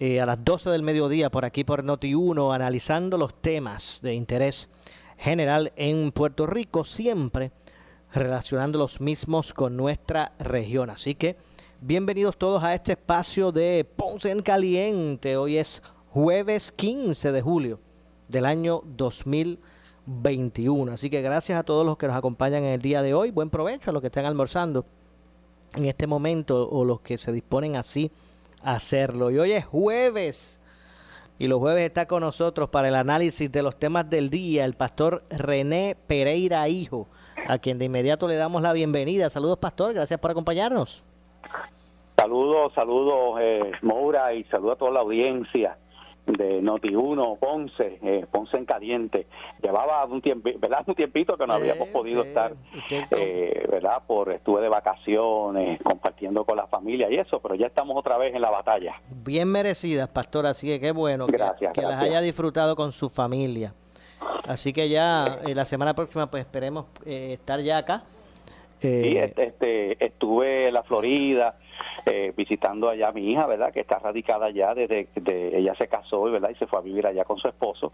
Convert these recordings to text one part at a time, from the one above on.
eh, a las 12 del mediodía por aquí por Noti1, analizando los temas de interés general en Puerto Rico, siempre relacionando los mismos con nuestra región. Así que bienvenidos todos a este espacio de Ponce en Caliente. Hoy es jueves 15 de julio del año 2021. Así que gracias a todos los que nos acompañan en el día de hoy. Buen provecho a los que están almorzando en este momento o los que se disponen así hacerlo. Y hoy es jueves. Y los jueves está con nosotros para el análisis de los temas del día el pastor René Pereira Hijo, a quien de inmediato le damos la bienvenida. Saludos, pastor, gracias por acompañarnos. Saludos, saludos, eh, Moura, y saludos a toda la audiencia de Noti1 Ponce, eh, Ponce en caliente. Llevaba un tiempo, ¿verdad? Un tiempito que no habíamos podido estar, eh, ¿verdad? Por estuve de vacaciones, compartiendo con la familia y eso, pero ya estamos otra vez en la batalla. Bien merecidas, pastor, así que qué bueno gracias, que, las haya disfrutado con su familia. Así que ya eh, la semana próxima pues esperemos estar ya acá. sí, este, este, estuve en la Florida, eh, visitando allá a mi hija, ¿verdad? Que está radicada allá desde que ella se casó, ¿verdad? Y se fue a vivir allá con su esposo.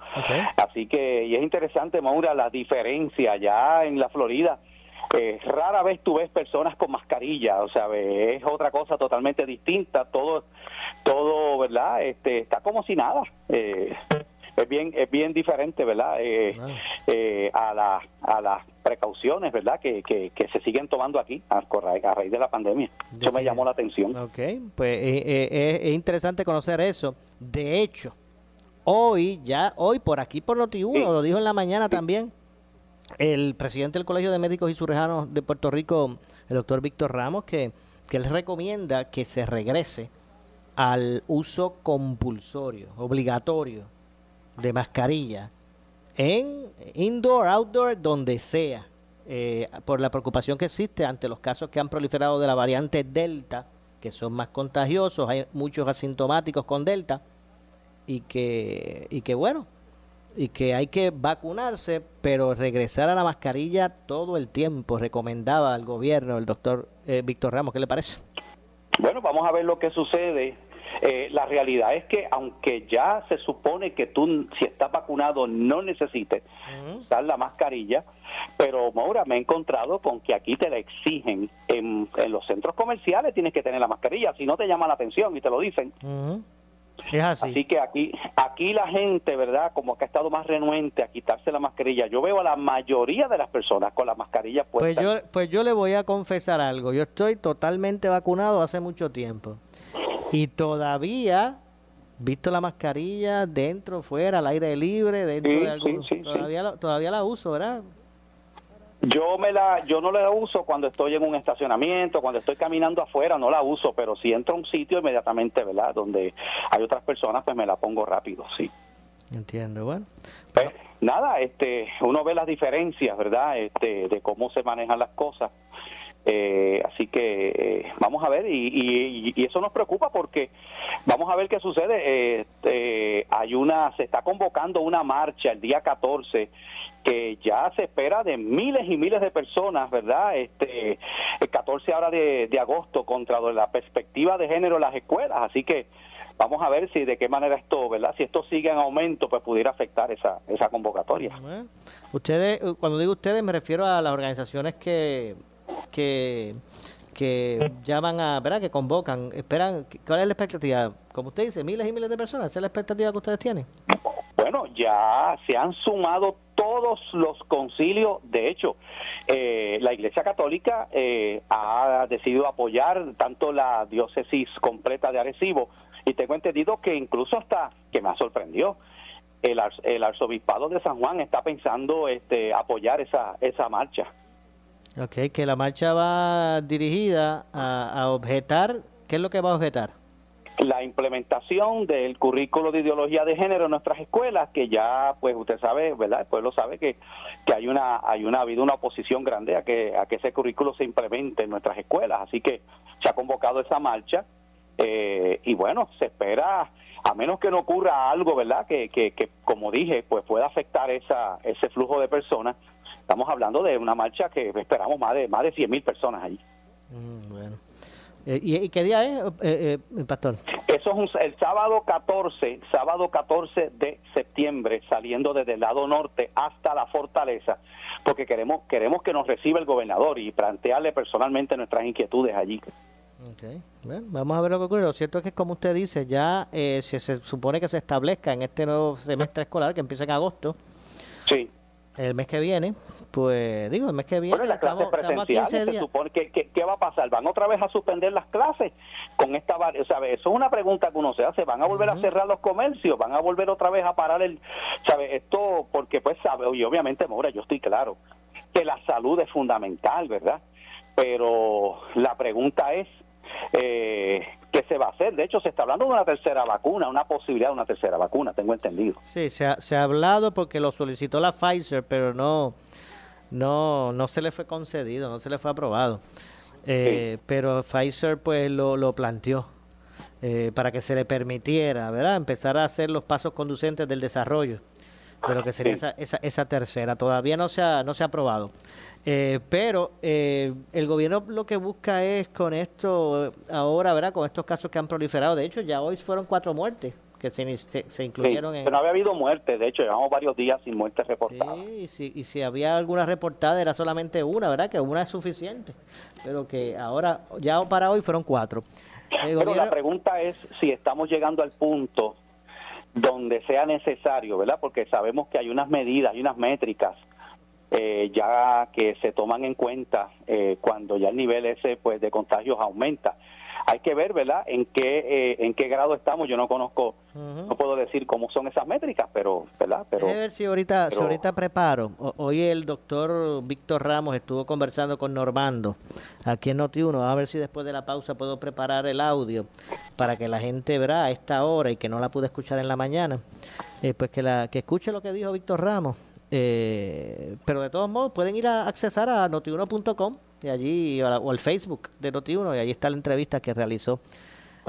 Así que, y es interesante, Maura, la diferencia allá en la Florida. Eh, rara vez tú ves personas con mascarilla, o sea, es otra cosa totalmente distinta, todo, todo, ¿verdad? Este, está como si nada. Eh, es bien es bien diferente verdad eh, eh, a la, a las precauciones verdad que, que, se siguen tomando aquí a, raíz de la pandemia. Eso me llamó la atención. Ok, pues eh, es interesante conocer eso. De hecho hoy ya hoy por aquí por Noti1 lo dijo en la mañana también el presidente del Colegio de Médicos y Cirujanos de Puerto Rico el doctor Víctor Ramos que que él recomienda que se regrese al uso compulsorio obligatorio de mascarilla en indoor, outdoor, donde sea, eh, por la preocupación que existe ante los casos que han proliferado de la variante Delta, que son más contagiosos, hay muchos asintomáticos con Delta, y que, y que bueno, y que hay que vacunarse, pero regresar a la mascarilla todo el tiempo, recomendaba al gobierno el doctor eh, Víctor Ramos, ¿qué le parece? Bueno, vamos a ver lo que sucede eh, la realidad es que aunque ya se supone que tú, si estás vacunado, no necesites dar la mascarilla, pero Maura, me he encontrado con que aquí te la exigen. En, los centros comerciales tienes que tener la mascarilla, si no te llama la atención y te lo dicen. así. que aquí, aquí la gente, ¿verdad? Como que ha estado más renuente a quitarse la mascarilla. Yo veo a la mayoría de las personas con la mascarilla puesta. Pues yo, pues yo le voy a confesar algo. Yo estoy totalmente vacunado hace mucho tiempo. Y todavía, visto la mascarilla dentro, fuera, al aire libre, dentro de todavía, La, todavía la uso, ¿verdad? Yo me la, yo no la uso cuando estoy en un estacionamiento, cuando estoy caminando afuera, no la uso, pero si entro a un sitio inmediatamente, ¿verdad? Donde hay otras personas, pues me la pongo rápido, sí. Entiendo, bueno. Pues, nada, este, uno ve las diferencias, ¿verdad? Este, de cómo se manejan las cosas. Eh, así que eh, vamos a ver, y, eso nos preocupa porque vamos a ver qué sucede. Eh, hay una, se está convocando una marcha el día 14 que ya se espera de miles y miles de personas, ¿verdad? Este, el 14 ahora de, agosto contra la perspectiva de género en las escuelas, así que vamos a ver si de qué manera esto, ¿verdad? Si esto sigue en aumento, pues pudiera afectar esa, esa convocatoria. Ustedes, cuando digo ustedes, me refiero a las organizaciones que que, que llaman a, ¿verdad? Que convocan, esperan, ¿cuál es la expectativa? Como usted dice, miles y miles de personas, ¿esa es la expectativa que ustedes tienen? Bueno, ya se han sumado todos los concilios. De hecho, eh, la Iglesia Católica eh, ha decidido apoyar tanto la diócesis completa de Arecibo y tengo entendido que incluso hasta, que me ha sorprendido, el, el arzobispado de San Juan está pensando este, apoyar esa, esa marcha. Ok, que la marcha va dirigida a, a objetar, ¿qué es lo que va a objetar? la implementación del currículo de ideología de género en nuestras escuelas, que ya, pues usted sabe, ¿verdad? El pueblo sabe que, que hay una hay una ha habido una oposición grande a que a que ese currículo se implemente en nuestras escuelas, así que se ha convocado esa marcha eh, y bueno, se espera a menos que no ocurra algo, ¿verdad? Que, que, que como dije, pues pueda afectar esa ese flujo de personas. Estamos hablando de una marcha que esperamos más de más de 100 mil personas allí. Mm, bueno. Eh, ¿y, qué día es, eh, eh, Pastor? Eso es el sábado 14, sábado 14 de septiembre, saliendo desde el lado norte hasta la fortaleza, porque queremos queremos que nos reciba el gobernador y plantearle personalmente nuestras inquietudes allí. Okay. Bueno, vamos a ver lo que ocurre. Lo cierto es que, como usted dice, ya se, se supone que se establezca en este nuevo semestre escolar que empieza en agosto. El mes que viene, pues digo, el mes que viene. Bueno, las clases presenciales, se supone que, ¿qué va a pasar? ¿Van otra vez a suspender las clases con esta o Eso es una pregunta que uno se hace. ¿Van a volver a cerrar los comercios? ¿Van a volver otra vez a parar el. ¿Sabe? Esto, porque pues, sabe, y obviamente, Mora, yo estoy claro que la salud es fundamental, ¿verdad? Pero la pregunta es. Eh, ¿Qué se va a hacer? De hecho, se está hablando de una tercera vacuna, una posibilidad de una tercera vacuna, tengo entendido. Sí, se ha, se ha hablado porque lo solicitó la Pfizer, pero no, no, no se le fue concedido, no se le fue aprobado. Eh, pero Pfizer pues lo, lo planteó eh, para que se le permitiera, ¿verdad? Empezar a hacer los pasos conducentes del desarrollo de lo que sería esa, esa, esa, tercera. Todavía no se ha, no se ha aprobado. Eh, pero eh, el gobierno lo que busca es con esto, ahora, ¿verdad? Con estos casos que han proliferado. De hecho, ya hoy fueron cuatro muertes que se, se incluyeron en... no había habido muertes, de hecho, llevamos varios días sin muertes reportadas. Sí, y si, y si había alguna reportada era solamente una, ¿verdad? Que una es suficiente, pero que ahora, ya para hoy fueron cuatro. pero la pregunta es si estamos llegando al punto donde sea necesario, ¿verdad? Porque sabemos que hay unas medidas, hay unas métricas eh, ya que se toman en cuenta eh, cuando ya el nivel ese pues de contagios aumenta. Hay que ver, ¿verdad? En qué eh, en qué grado estamos. Yo no conozco, no puedo decir cómo son esas métricas, pero, ¿verdad? Pero. A ver si ahorita, si ahorita preparo. hoy el doctor Víctor Ramos estuvo conversando con Normando aquí en Noti1. A ver si después de la pausa puedo preparar el audio para que la gente verá a esta hora y que no la pude escuchar en la mañana, pues que la que escuche lo que dijo Víctor Ramos eh, pero de todos modos pueden ir a accesar a notiuno.com y allí o, al Facebook de Notiuno y allí está la entrevista que realizó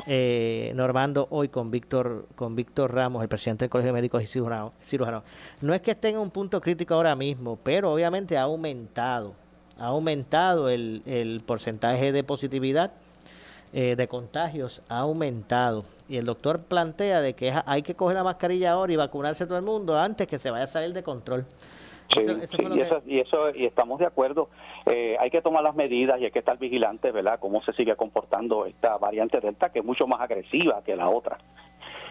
eh, Normando hoy con Víctor con Víctor Ramos, el presidente del Colegio de Médicos y Cirujanos. No es que esté en un punto crítico ahora mismo, pero obviamente ha aumentado, ha aumentado el, el porcentaje de positividad eh, de contagios, ha aumentado y el doctor plantea de que hay que coger la mascarilla ahora y vacunarse todo el mundo antes que se vaya a salir de control. Sí, y, eso, y, estamos de acuerdo. Eh, hay que tomar las medidas y hay que estar vigilantes, ¿verdad? Cómo se sigue comportando esta variante Delta, que es mucho más agresiva que la otra.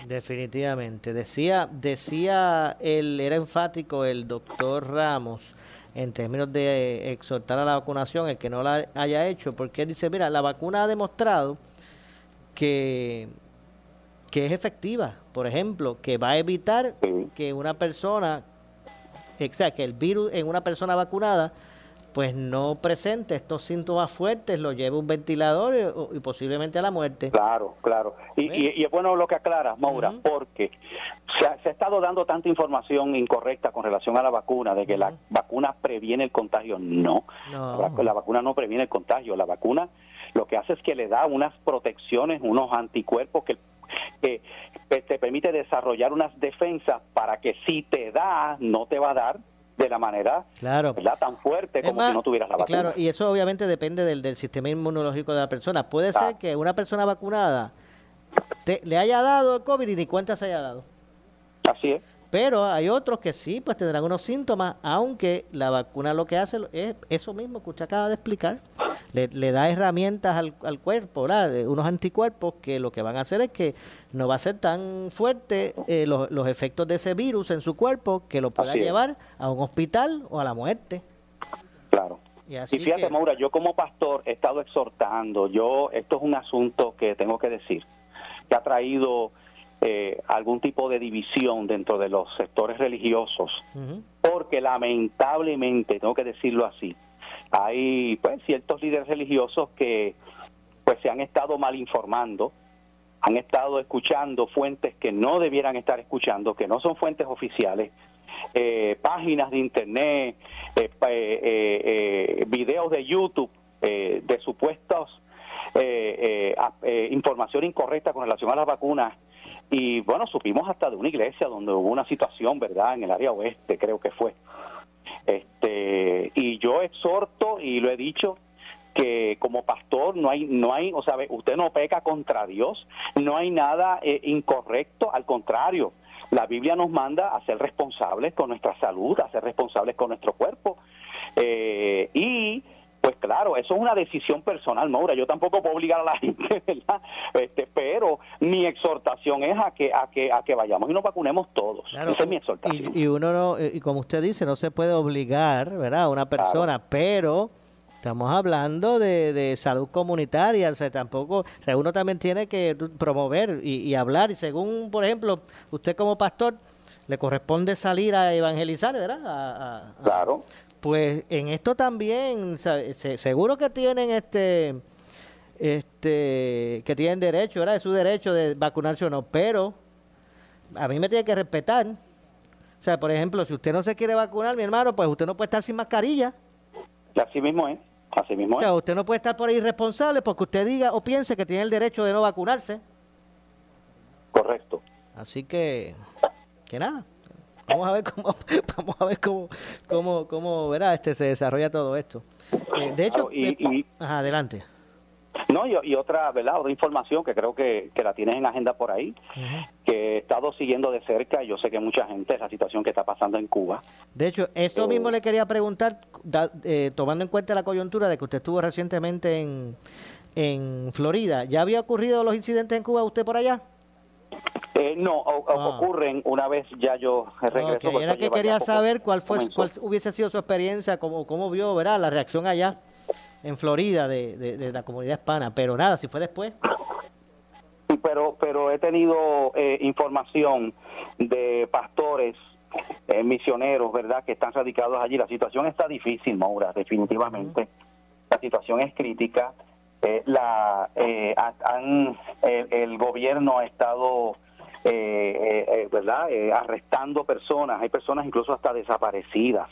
Definitivamente. Decía, decía, él era enfático el doctor Ramos en términos de exhortar a la vacunación, el que no la haya hecho, porque él dice, mira, la vacuna ha demostrado que que es efectiva. Por ejemplo, que va a evitar que una persona, o sea, que el virus en una persona vacunada, pues no presente estos síntomas fuertes, lo lleve un ventilador y, posiblemente a la muerte. Claro, claro. Y, es bueno lo que aclara, Maura, porque se ha, estado dando tanta información incorrecta con relación a la vacuna, de que la vacuna previene el contagio. No, La, la, vacuna no previene el contagio. La vacuna lo que hace es que le da unas protecciones, unos anticuerpos que que te permite desarrollar unas defensas para que si te da, no te va a dar de la manera claro. tan fuerte como si no tuvieras la vacuna. Claro, y eso obviamente depende del, del sistema inmunológico de la persona. Puede ser que una persona vacunada te, le haya dado el COVID y ni cuenta se haya dado. Así es. Pero hay otros que sí, pues tendrán unos síntomas, aunque la vacuna lo que hace es eso mismo que usted acaba de explicar, le, da herramientas al, al cuerpo, ¿verdad? unos anticuerpos que lo que van a hacer es que no va a ser tan fuerte eh, los, los, efectos de ese virus en su cuerpo que lo pueda llevar a un hospital o a la muerte. Claro. Y, fíjate, Maura, yo como pastor he estado exhortando, yo, esto es un asunto que tengo que decir, que ha traído eh, algún tipo de división dentro de los sectores religiosos, porque lamentablemente, tengo que decirlo así, hay pues ciertos líderes religiosos que pues se han estado mal informando, han estado escuchando fuentes que no debieran estar escuchando, que no son fuentes oficiales, eh, páginas de internet, eh, eh, videos de YouTube de supuestos información incorrecta con relación a las vacunas. Y bueno, supimos hasta de una iglesia donde hubo una situación, ¿verdad?, en el área oeste, creo que fue. Este, y yo exhorto y lo he dicho que como pastor no hay no hay o sea usted no peca contra Dios no hay nada incorrecto al contrario la Biblia nos manda a ser responsables con nuestra salud, a ser responsables con nuestro cuerpo. Eh, y pues claro, eso es una decisión personal, Maura. Yo tampoco puedo obligar a la gente, ¿verdad? Este, pero mi exhortación es a que a que a que vayamos y nos vacunemos todos. Esa es mi exhortación. Y, uno no, y como usted dice, no se puede obligar, ¿verdad? A una persona, pero Estamos hablando de, salud comunitaria, o sea, tampoco, o sea, uno también tiene que promover y, hablar, y según, por ejemplo, usted como pastor, le corresponde salir a evangelizar, ¿verdad? claro. Pues en esto también, seguro que tienen este, este, que tienen derecho, ¿verdad? Es su derecho de vacunarse o no, pero a mí me tiene que respetar. O sea, por ejemplo, si usted no se quiere vacunar, mi hermano, pues usted no puede estar sin mascarilla. Así mismo es. Así mismo usted no puede estar por ahí irresponsable porque usted diga o piense que tiene el derecho de no vacunarse. Correcto. Así que, que nada. Vamos a ver cómo, vamos a ver cómo, cómo, cómo verá, este se desarrolla todo esto. Eh, de hecho, y, adelante. No, y, otra, ¿verdad? Otra información que creo que, que la tienes en agenda por ahí, que he estado siguiendo de cerca, y yo sé que mucha gente, la situación que está pasando en Cuba. De hecho, esto mismo le quería preguntar, eh, tomando en cuenta la coyuntura de que usted estuvo recientemente en, en Florida, ¿ya había ocurrido los incidentes en Cuba usted por allá? Eh, no, ah. ocurren una vez ya yo regreso. Okay. Era que quería saber cuál fue cuál hubiese sido su experiencia, cómo, cómo vio, ¿verdad? La reacción allá en Florida de, de, la comunidad hispana, pero nada, si fue después. Pero, pero he tenido eh, información de pastores, eh, misioneros, ¿verdad?, que están radicados allí. La situación está difícil, Maura, definitivamente. La situación es crítica. Eh, la, han, el, gobierno ha estado, ¿verdad?, arrestando personas. Hay personas incluso hasta desaparecidas.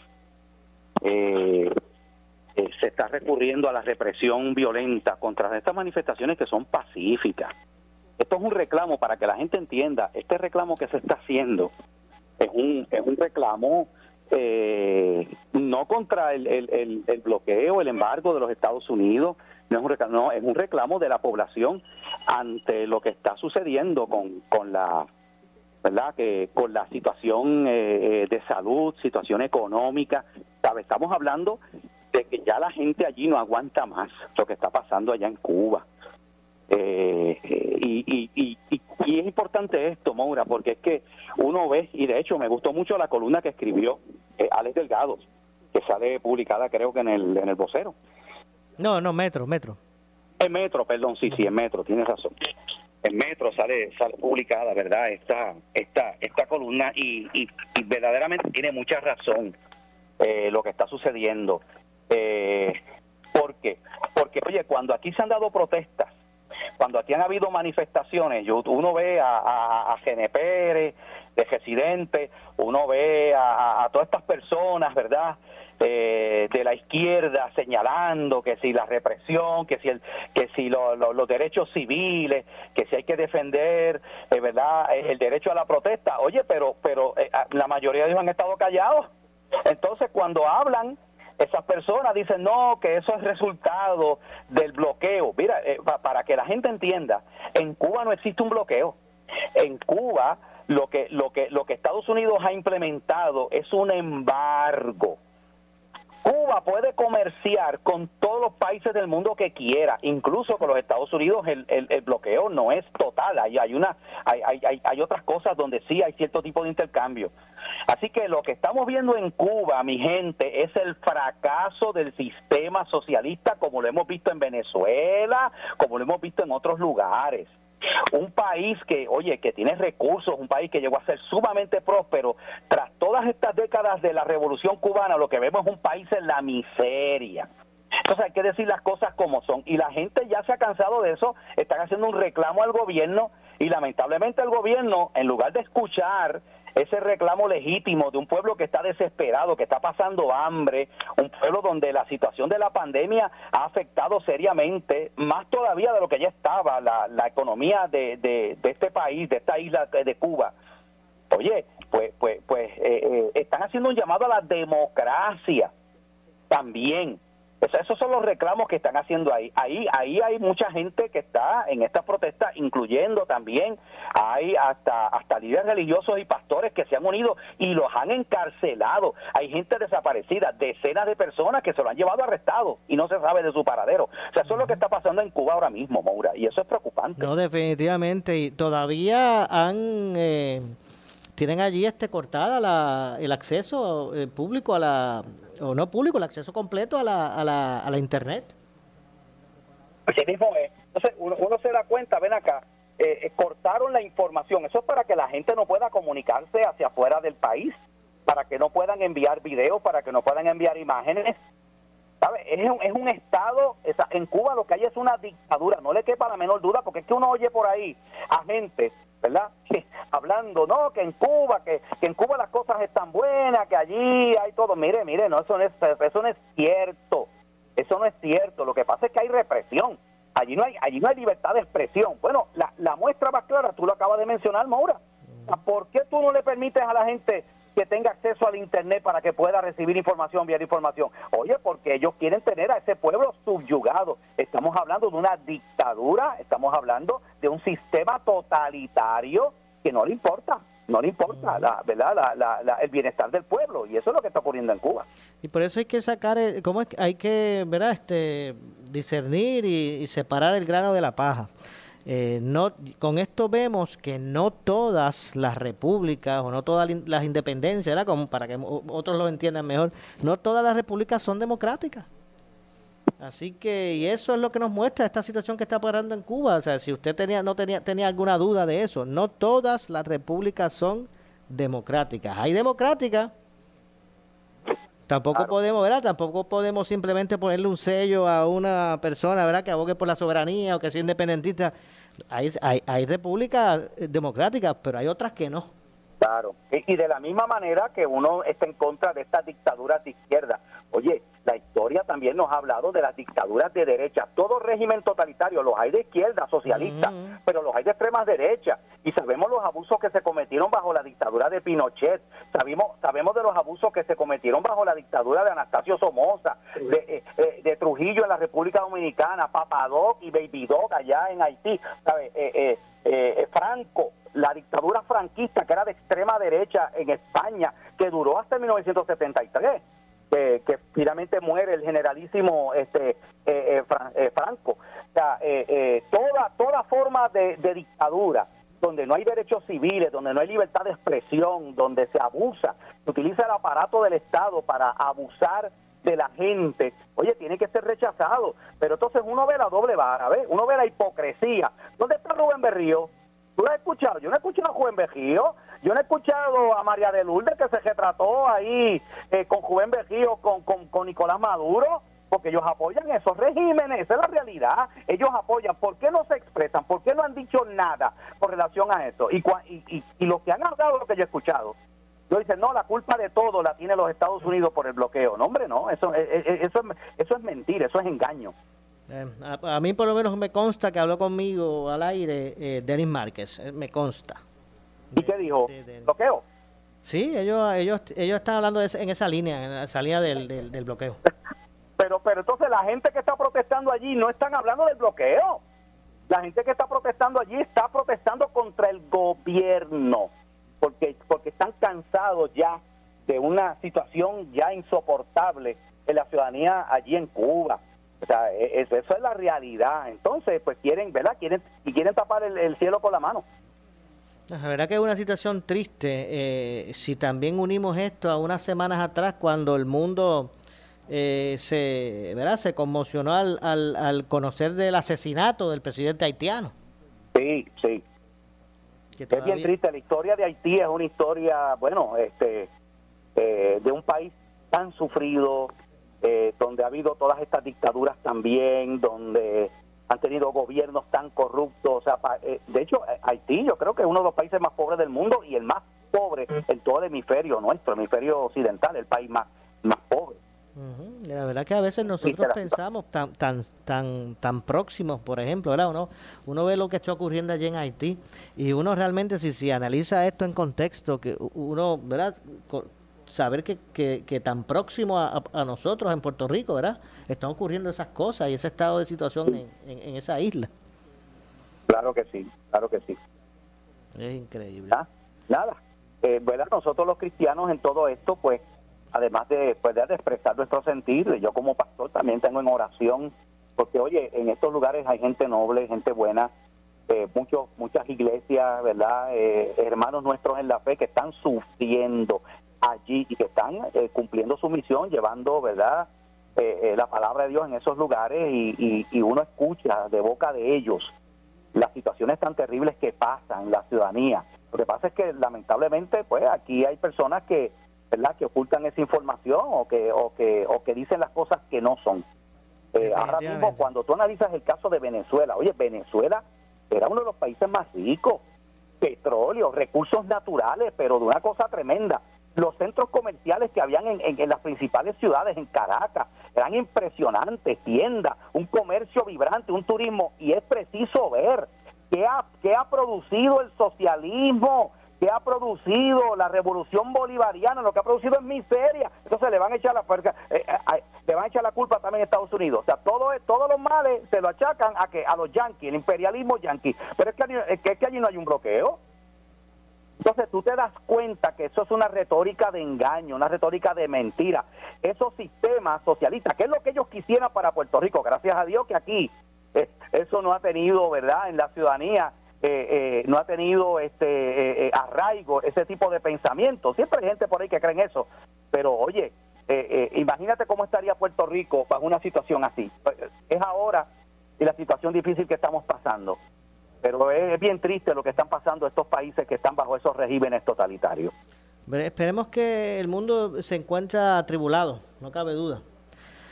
Eh, eh, se está recurriendo a la represión violenta contra estas manifestaciones que son pacíficas. Esto es un reclamo para que la gente entienda, este reclamo que se está haciendo es un, es un reclamo eh, no contra el, el, el, bloqueo, el embargo de los Estados Unidos, no es un reclamo, no, es un reclamo de la población ante lo que está sucediendo con, con la verdad que con la situación eh, de salud, situación económica, estamos hablando de que ya la gente allí no aguanta más lo que está pasando allá en Cuba. Eh, y, y, y, es importante esto, Moura, porque es que uno ve, y de hecho me gustó mucho la columna que escribió eh, Alex Delgado, que sale publicada creo que en el, en el vocero. No, no, Metro, Metro. En Metro, perdón, sí, sí, en Metro, tienes razón. En Metro sale, sale publicada, ¿verdad? Esta, esta, esta columna y, y, verdaderamente tiene mucha razón eh, lo que está sucediendo. Eh, ¿Por qué? Porque, oye, cuando aquí se han dado protestas, cuando aquí han habido manifestaciones, yo, uno ve a, a, a Pérez, de residente, uno ve a, todas estas personas, ¿verdad? Eh, de la izquierda señalando que si la represión, que si el, que si los derechos civiles, que si hay que defender, eh, ¿verdad? El derecho a la protesta. Oye, pero pero eh, la mayoría de ellos han estado callados. Entonces, cuando hablan esas personas dicen, no, que eso es resultado del bloqueo. Mira, eh, para que la gente entienda, en Cuba no existe un bloqueo. En Cuba lo que, lo que, lo que Estados Unidos ha implementado es un embargo. Cuba puede comerciar con todos los países del mundo que quiera, incluso con los Estados Unidos el, el, bloqueo no es total, hay, hay, una, hay, hay, hay otras cosas donde sí hay cierto tipo de intercambio. Así que lo que estamos viendo en Cuba, mi gente, es el fracaso del sistema socialista como lo hemos visto en Venezuela, como lo hemos visto en otros lugares. Un país que, oye, que tiene recursos, un país que llegó a ser sumamente próspero, tras todas estas décadas de la revolución cubana, lo que vemos es un país en la miseria. Entonces hay que decir las cosas como son. Y la gente ya se ha cansado de eso, están haciendo un reclamo al gobierno y lamentablemente el gobierno, en lugar de escuchar ese reclamo legítimo de un pueblo que está desesperado, que está pasando hambre, un pueblo donde la situación de la pandemia ha afectado seriamente, más todavía de lo que ya estaba, la, economía de, de, este país, de esta isla de Cuba. Oye, pues, pues, pues eh, eh, están haciendo un llamado a la democracia también esos son los reclamos que están haciendo ahí. Ahí, ahí hay mucha gente que está en esta protesta, incluyendo también hay hasta hasta líderes religiosos y pastores que se han unido y los han encarcelado. Hay gente desaparecida, decenas de personas que se lo han llevado arrestado y no se sabe de su paradero. O sea, eso es lo que está pasando en Cuba ahora mismo, Moura, y eso es preocupante. No, definitivamente. Y todavía han eh, tienen allí este cortada la, el acceso eh, público a la o no público, el acceso completo a la, a la, a la Internet. Así mismo es. Entonces, uno, se da cuenta, ven acá, eh, eh, cortaron la información. Eso es para que la gente no pueda comunicarse hacia afuera del país, para que no puedan enviar videos, para que no puedan enviar imágenes. ¿Sabe? Es un, es un estado, en Cuba lo que hay es una dictadura, no le quepa la menor duda, porque es que uno oye por ahí a gente ¿verdad? Hablando, no, que en Cuba, que, que, en Cuba las cosas están buenas, que allí hay todo. Mire, mire, no, eso no es, eso no es cierto. Eso no es cierto. Lo que pasa es que hay represión. Allí no hay, allí no hay libertad de expresión. Bueno, la, la muestra más clara, tú lo acabas de mencionar, Maura. ¿Por qué tú no le permites a la gente que tenga acceso al Internet para que pueda recibir información, enviar información. Oye, porque ellos quieren tener a ese pueblo subyugado. Estamos hablando de una dictadura, estamos hablando de un sistema totalitario que no le importa. No le importa la, ¿verdad? La, el bienestar del pueblo y eso es lo que está ocurriendo en Cuba. Y por eso hay que sacar, eh, ¿cómo es hay que ¿verdad? Este, discernir y separar el grano de la paja? Eh, no, con esto vemos que no todas las repúblicas o no todas las independencias, para que otros lo entiendan mejor, no todas las repúblicas son democráticas. Así que, y eso es lo que nos muestra esta situación que está pasando en Cuba. O sea, si usted tenía, no tenía, tenía alguna duda de eso, no todas las repúblicas son democráticas. Hay democráticas, Tampoco podemos, ¿verdad? Tampoco podemos simplemente ponerle un sello a una persona, ¿verdad? Que abogue por la soberanía o que sea independentista. Hay, hay, hay repúblicas democráticas, pero hay otras que no. Claro. Y, de la misma manera que uno está en contra de estas dictaduras de izquierda. Oye, la historia también nos ha hablado de las dictaduras de derecha. Todo régimen totalitario, los hay de izquierda, socialistas, pero los hay de extrema derecha. Y sabemos los abusos que se cometieron bajo la dictadura de Pinochet. Sabemos, sabemos de los abusos que se cometieron bajo la dictadura de Anastasio Somoza, de, eh, eh, Trujillo en la República Dominicana, Papadoc y Baby Doc allá en Haití. ¿sabe? Eh, Franco, la dictadura franquista que era de extrema derecha en España, que duró hasta 1973 que, finalmente muere el generalísimo este eh, eh, eh, Franco. O sea, toda, toda forma de, dictadura donde no hay derechos civiles, donde no hay libertad de expresión, donde se abusa, se utiliza el aparato del Estado para abusar de la gente, oye, tiene que ser rechazado. Pero entonces uno ve la doble vara, ¿ves? Uno ve la hipocresía. ¿Dónde está Rubén Berrío? ¿Tú lo has escuchado? Yo no he escuchado a Juan Berrío. Yo no he escuchado a María de Lourdes que se retrató ahí eh, con Juven Bejío, con, con, Nicolás Maduro, porque ellos apoyan esos regímenes, esa es la realidad. Ellos apoyan. ¿Por qué no se expresan? ¿Por qué no han dicho nada con relación a eso? Y, y, y, lo que han hablado, lo que yo he escuchado, yo dicen, no, la culpa de todo la tiene los Estados Unidos por el bloqueo. No, hombre, no, eso, eh, eh, eso, eso es mentira, eso es engaño. a, mí por lo menos me consta que habló conmigo al aire Denis Márquez, me consta. ¿Y qué dijo? ¿Bloqueo? Sí, ellos, ellos, ellos están hablando en esa línea, en la salida del, del, bloqueo. Pero, pero entonces la gente que está protestando allí no están hablando del bloqueo. La gente que está protestando allí está protestando contra el gobierno, porque, porque están cansados ya de una situación ya insoportable en la ciudadanía allí en Cuba. O sea, e, eso, es la realidad. Entonces, pues quieren, ¿verdad? Quieren y quieren tapar el, cielo con la mano. La verdad que es una situación triste. Eh, si también unimos esto a unas semanas atrás, cuando el mundo eh, se, ¿verdad? se conmocionó al, al, conocer del asesinato del presidente haitiano. Sí, sí. Es bien triste. La historia de Haití es una historia, bueno, este, eh, de un país tan sufrido, eh, donde ha habido todas estas dictaduras también, donde han tenido gobiernos tan corruptos. O sea, eh, de hecho, Haití yo creo que es uno de los países más pobres del mundo y el más pobre en todo el hemisferio nuestro, el hemisferio occidental, el país más, más pobre. La verdad que a veces nosotros pensamos tan tan tan tan próximos, por ejemplo, ¿verdad? Uno, uno ve lo que está ocurriendo allí en Haití y uno realmente si, si analiza esto en contexto, que uno, ¿verdad? Saber que, que, tan próximo a, nosotros en Puerto Rico, ¿verdad? Están ocurriendo esas cosas y ese estado de situación en, en, esa isla. Claro que sí, claro que sí. Es increíble. Ah, nada, eh, ¿verdad? Nosotros los cristianos en todo esto, pues, además de, pues, de expresar nuestro sentir, yo como pastor también tengo en oración, porque oye, en estos lugares hay gente noble, gente buena, eh, muchos, muchas iglesias, ¿verdad? Eh, hermanos nuestros en la fe que están sufriendo, allí y que están eh, cumpliendo su misión, llevando, ¿verdad?, eh, eh, la palabra de Dios en esos lugares y, y, uno escucha de boca de ellos las situaciones tan terribles que pasan en la ciudadanía. Lo que pasa es que lamentablemente, pues aquí hay personas que, ¿verdad?, que ocultan esa información o que, o que, o que dicen las cosas que no son. ahora mismo, cuando tú analizas el caso de Venezuela, oye, Venezuela era uno de los países más ricos, petróleo, recursos naturales, pero de una cosa tremenda los centros comerciales que habían en, las principales ciudades, en Caracas, eran impresionantes, tiendas, un comercio vibrante, un turismo, y es preciso ver qué ha, qué ha producido el socialismo, qué ha producido la revolución bolivariana, lo que ha producido es miseria. Entonces le van a echar la eh, eh, le van a echar la culpa también a Estados Unidos. O sea, todo, todos los males se lo achacan a que a los yanquis, el imperialismo yanqui. Pero es que, es que allí no hay un bloqueo. Entonces tú te das cuenta que eso es una retórica de engaño, una retórica de mentira. Esos sistemas socialistas, que es lo que ellos quisieran para Puerto Rico, gracias a Dios que aquí eh, eso no ha tenido, ¿verdad? En la ciudadanía eh, eh, no ha tenido este arraigo, ese tipo de pensamiento. Siempre hay gente por ahí que cree en eso. Pero oye, imagínate cómo estaría Puerto Rico bajo una situación así. Es ahora y la situación difícil que estamos pasando pero es bien triste lo que están pasando estos países que están bajo esos regímenes totalitarios. esperemos que el mundo se encuentre atribulado, no cabe duda.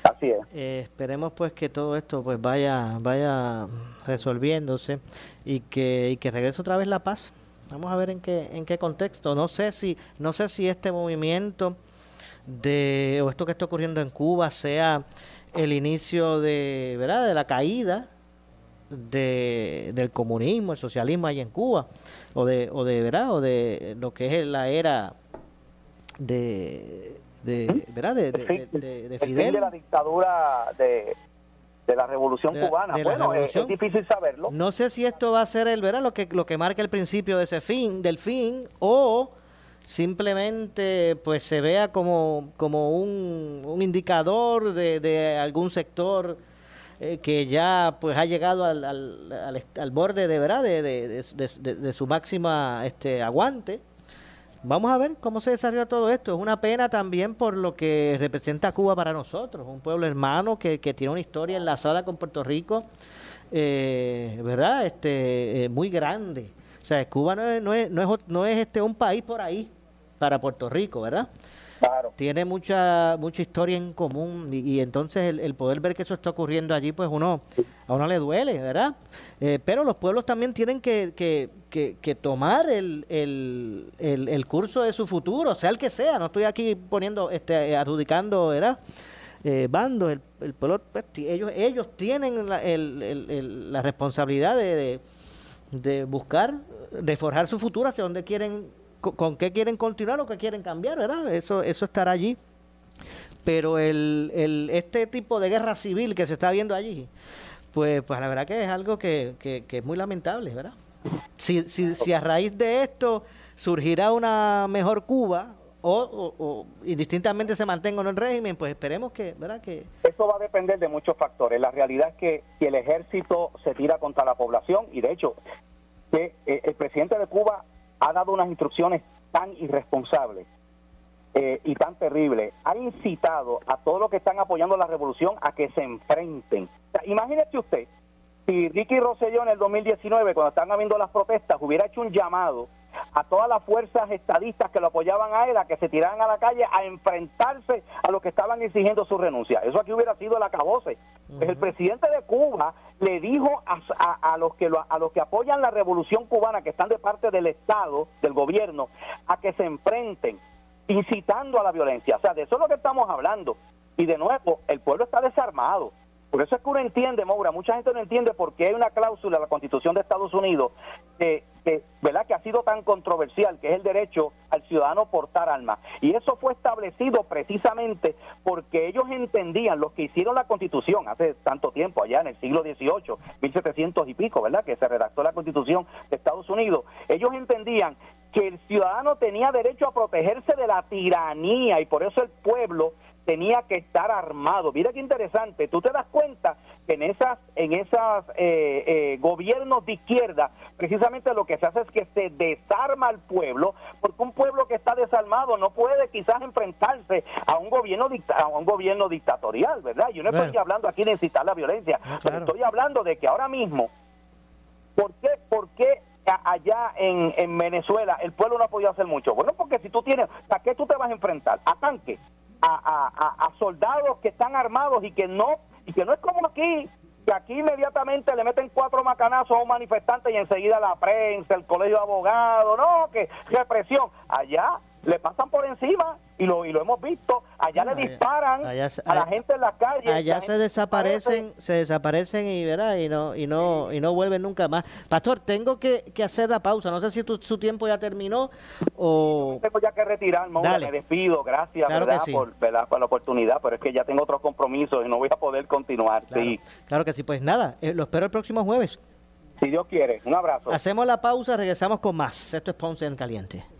Así es. Eh, esperemos pues que todo esto pues vaya vaya resolviéndose y que, y que regrese otra vez la paz. Vamos a ver en qué en qué contexto. No sé si no sé si este movimiento de o esto que está ocurriendo en Cuba sea el inicio de, ¿verdad? de la caída de, del comunismo, el socialismo ahí en Cuba, o de, o de, ¿verdad? O de lo que es la era de, de, ¿verdad? De, de, Fidel. de la dictadura de, de la revolución cubana. bueno, Es, difícil saberlo. No sé si esto va a ser el, ¿verdad? Lo que, lo que marca el principio de ese fin, del fin, o simplemente pues se vea como, como un, un indicador de, de algún sector eh, que ya pues ha llegado al, al, al, borde de verdad de, de, su máxima este aguante. Vamos a ver cómo se desarrolla todo esto. Es una pena también por lo que representa Cuba para nosotros, un pueblo hermano que, que tiene una historia enlazada con Puerto Rico, eh, ¿verdad? Este, eh, muy grande. O sea, Cuba no es, no es, no es, no es este, un país por ahí para Puerto Rico, ¿verdad? Tiene mucha mucha historia en común y, entonces el, poder ver que eso está ocurriendo allí, pues uno a uno le duele, ¿verdad? Eh, pero los pueblos también tienen que, que, que, tomar el, el, el, curso de su futuro, sea el que sea. No estoy aquí poniendo, este, adjudicando, ¿verdad? Eh, bandos, el, el pueblo, pues, ellos, ellos tienen la, la responsabilidad de, de buscar, de forjar su futuro hacia donde quieren con, qué quieren continuar o qué quieren cambiar, ¿verdad? Eso, eso estará allí. Pero el, el, este tipo de guerra civil que se está viendo allí, pues, pues la verdad que es algo que, que, es muy lamentable, ¿verdad? Si, si, si a raíz de esto surgirá una mejor Cuba o, indistintamente se mantenga en el régimen, pues esperemos que, ¿verdad? Que... Eso va a depender de muchos factores. La realidad es que si el ejército se tira contra la población, y de hecho, que eh, el presidente de Cuba ha dado unas instrucciones tan irresponsables eh, y tan terribles, ha incitado a todos los que están apoyando la revolución a que se enfrenten. imagínese usted, si Ricky Rosselló en el 2019, cuando estaban habiendo las protestas, hubiera hecho un llamado a todas las fuerzas estadistas que lo apoyaban a él a que se tiraran a la calle a enfrentarse a los que estaban exigiendo su renuncia. Eso aquí hubiera sido el acabose. Pues el presidente de Cuba le dijo a, los que a los que apoyan la revolución cubana, que están de parte del Estado, del gobierno, a que se enfrenten, incitando a la violencia. O sea, de eso es lo que estamos hablando. Y de nuevo, el pueblo está desarmado. Por eso es que uno entiende, Moura, mucha gente no entiende por qué hay una cláusula en la Constitución de Estados Unidos que, ¿verdad? que ha sido tan controversial, que es el derecho al ciudadano portar armas. Y eso fue establecido precisamente porque ellos entendían, los que hicieron la Constitución hace tanto tiempo, allá en el siglo XVIII, 1700 y pico, ¿verdad? que se redactó la Constitución de Estados Unidos, ellos entendían que el ciudadano tenía derecho a protegerse de la tiranía y por eso el pueblo tenía que estar armado. Mira qué interesante, tú te das cuenta que en esas, en esas eh, eh, gobiernos de izquierda, precisamente lo que se hace es que se desarma al pueblo, porque un pueblo que está desarmado no puede quizás enfrentarse a un gobierno a un gobierno dictatorial, ¿verdad? Yo no estoy hablando aquí de incitar la violencia, pero estoy hablando de que ahora mismo, ¿por qué, por qué allá en, en Venezuela el pueblo no ha podido hacer mucho? Bueno, porque si tú tienes, ¿a qué tú te vas a enfrentar? ¿A tanques? A, soldados que están armados y que no y que no es como aquí que aquí inmediatamente le meten cuatro macanazos a un manifestante y enseguida la prensa, el colegio de abogados, no, que represión. Allá le pasan por encima y lo, y lo hemos visto. Allá le disparan a la gente en la calle. Allá se desaparecen, se desaparecen y verá y no y no y no vuelven nunca más. Pastor, tengo que, hacer la pausa. No sé si tu, su tiempo ya terminó o tengo ya que retirarme. Me despido. Gracias Por, por, la oportunidad, pero es que ya tengo otros compromisos y no voy a poder continuar. Claro, sí. claro que sí. Pues nada, eh, lo espero el próximo jueves. Si Dios quiere. Un abrazo. Hacemos la pausa, regresamos con más. Esto es Ponce en Caliente.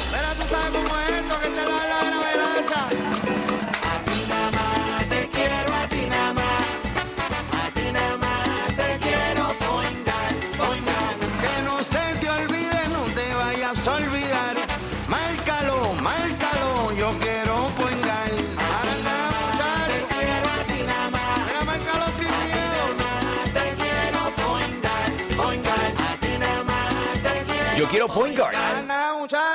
Pero tú sabes cómo es esto que te da la gravedad. A ti nada más te quiero, a ti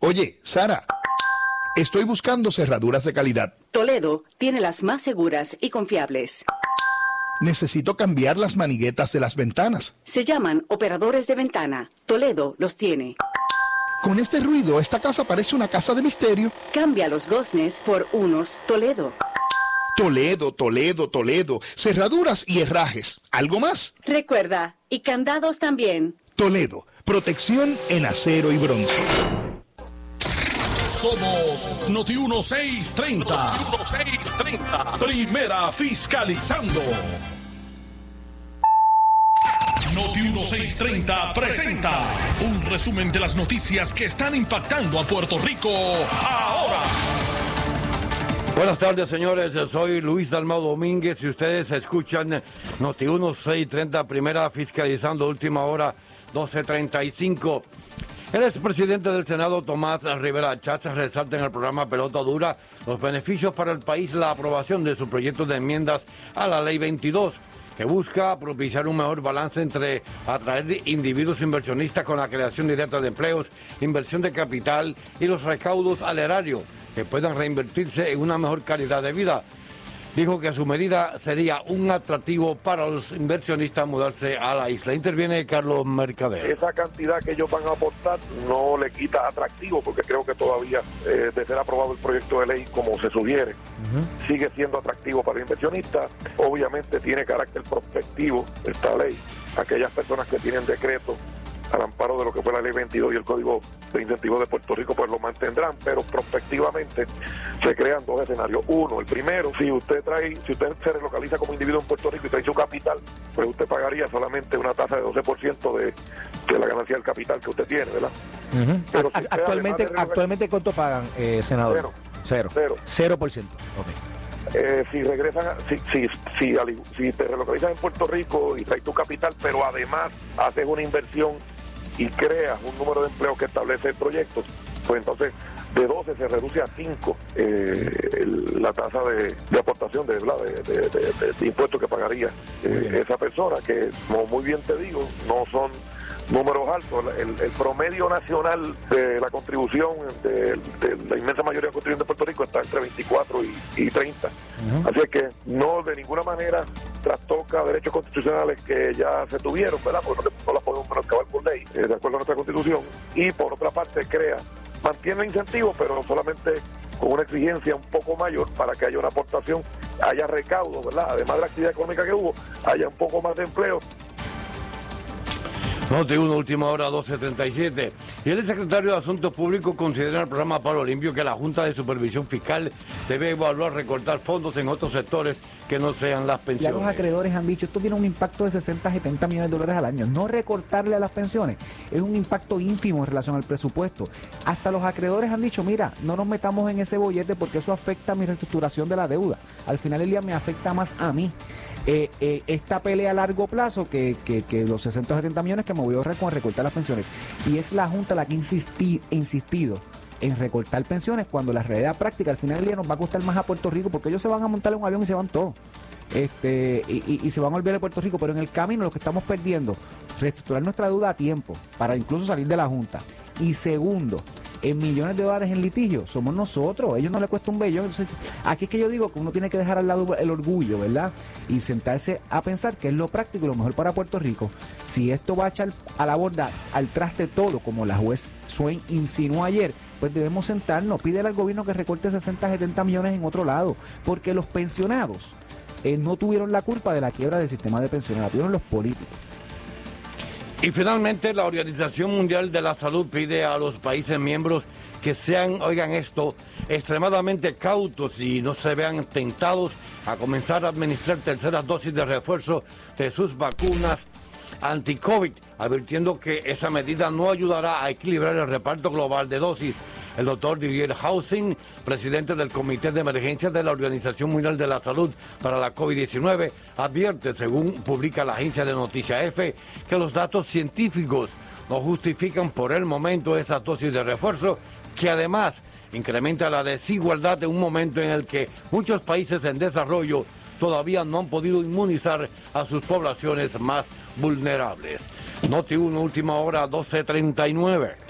Oye, Sara, estoy buscando cerraduras de calidad. Toledo tiene las más seguras y confiables. Necesito cambiar las maniguetas de las ventanas. Se llaman operadores de ventana. Toledo los tiene. Con este ruido, esta casa parece una casa de misterio. Cambia los goznes por unos Toledo. Toledo, Toledo, Toledo. Cerraduras y herrajes. ¿Algo más? Recuerda, y candados también. Toledo, protección en acero y bronce. Somos Noti 1630. Noti 1630. Primera fiscalizando. Noti 1630 presenta un resumen de las noticias que están impactando a Puerto Rico ahora. Buenas tardes, señores. Soy Luis Dalmau Domínguez y ustedes escuchan Noti 1630, primera fiscalizando última hora 1235. El expresidente del Senado, Tomás Rivera Chávez, resalta en el programa Pelota Dura los beneficios para el país, la aprobación de su proyecto de enmiendas a la Ley 22 que busca propiciar un mejor balance entre atraer individuos inversionistas con la creación directa de empleos, inversión de capital y los recaudos al erario que puedan reinvertirse en una mejor calidad de vida. Dijo que su medida sería un atractivo para los inversionistas mudarse a la isla. Interviene Carlos Mercader. Esa cantidad que ellos van a aportar no le quita atractivo porque creo que todavía, eh, de ser aprobado el proyecto de ley como se sugiere, sigue siendo atractivo para el inversionista. Obviamente tiene carácter prospectivo esta ley. Aquellas personas que tienen decreto al amparo de lo que fue la ley 22 y el código de incentivos de Puerto Rico, pues lo mantendrán, pero prospectivamente se crean dos escenarios. Uno, el primero, si usted trae, si usted se relocaliza como individuo en Puerto Rico y trae su capital, pues usted pagaría solamente una tasa de 12% de, de la ganancia del capital que usted tiene, ¿verdad? Pero si usted, actualmente, de actualmente ¿cuánto pagan, eh, senador? Cero. Cero. Cero. Cero por ciento. Ok. eh, si regresan, a- si, si, si, si te relocalizas en Puerto Rico y traes tu capital, pero además haces una inversión y creas un número de empleos que establece el proyecto, pues entonces de 12 se reduce a 5 la tasa de, de aportación de, ¿verdad? de, de- de- de- de impuestos que pagaría eh, esa persona, que como muy bien te digo, no son números altos. El, el promedio nacional de la contribución de, de la inmensa mayoría de contribuyentes de Puerto Rico está entre 24 y, y 30. Así es que no de ninguna manera trastoca derechos constitucionales que ya se tuvieron, ¿verdad? Porque no, no las podemos menoscabar por ley, eh, de acuerdo a nuestra constitución. Y por otra parte crea, mantiene incentivos, pero solamente con una exigencia un poco mayor para que haya una aportación, haya recaudo, ¿verdad? Además de la actividad económica que hubo, haya un poco más de empleo Noti 1, última hora 12.37. Y el secretario de Asuntos Públicos considera en el programa Palo Limpio que la Junta de Supervisión Fiscal debe evaluar recortar fondos en otros sectores que no sean las Ya los pensiones. acreedores han dicho, esto tiene un impacto de 60, 70 millones de dólares al año. No recortarle a las pensiones es un impacto ínfimo en relación al presupuesto. Hasta los acreedores han dicho, mira, no nos metamos en ese bollete porque eso afecta a mi reestructuración de la deuda. Al final del día me afecta más a mí. Eh, eh, esta pelea a largo plazo que, los 60 o 70 millones que ahorrar con recortar las pensiones. Y es la Junta la que ha insisti- insistido en recortar pensiones cuando la realidad práctica al final del día nos va a costar más a Puerto Rico porque ellos se van a montar un avión y se van todos. Este, y, y- y se van a olvidar de Puerto Rico, pero en el camino lo que estamos perdiendo, reestructurar nuestra deuda a tiempo para incluso salir de la Junta. Y segundo, en millones de dólares en litigio, somos nosotros, a ellos no les cuesta un bellón. Entonces, aquí es que yo digo que uno tiene que dejar al lado el orgullo, ¿verdad? Y sentarse a pensar que es lo práctico y lo mejor para Puerto Rico. Si esto va a echar a la borda, al traste todo, como la juez Swain insinuó ayer, pues debemos sentarnos, pídele al gobierno que recorte 60, 70 millones en otro lado, porque los pensionados eh, no tuvieron la culpa de la quiebra del sistema de pensiones, la tuvieron los políticos. Y finalmente, la Organización Mundial de la Salud pide a los países miembros que sean, oigan esto, extremadamente cautos y no se vean tentados a comenzar a administrar terceras dosis de refuerzo de sus vacunas anti-COVID, advirtiendo que esa medida no ayudará a equilibrar el reparto global de dosis. El doctor Didier Housing, presidente del Comité de Emergencias de la Organización Mundial de la Salud para la COVID-19, advierte, según publica la agencia de noticias EFE, que los datos científicos no justifican por el momento esa dosis de refuerzo, que además incrementa la desigualdad en un momento en el que muchos países en desarrollo todavía no han podido inmunizar a sus poblaciones más vulnerables. Noti 1, última hora, 12.39.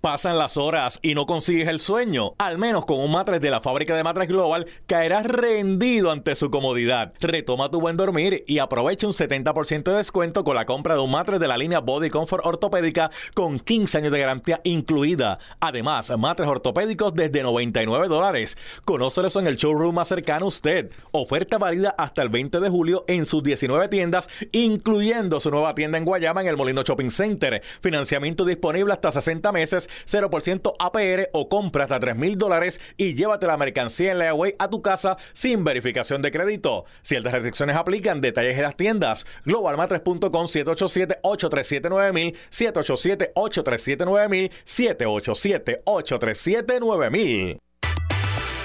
Pasan las horas y no consigues el sueño. Al menos con un matres de la fábrica de matres Global caerás rendido ante su comodidad. Retoma tu buen dormir y aprovecha un 70% de descuento con la compra de un matres de la línea Body Comfort ortopédica con 15 años de garantía incluida. Además, matres ortopédicos desde 99 dólares. Conócelos en el showroom más cercano a usted. Oferta válida hasta el 20 de julio en sus 19 tiendas, incluyendo su nueva tienda en Guayama en el Molino Shopping Center. Financiamiento disponible hasta 60 meses 0% APR o compra hasta 3 mil dólares y llévate la mercancía en layaway a tu casa sin verificación de crédito. Ciertas restricciones aplican, detalles en las tiendas. Globalmatres.com 787-837-9000, 787-837-9000, 787-837-9000.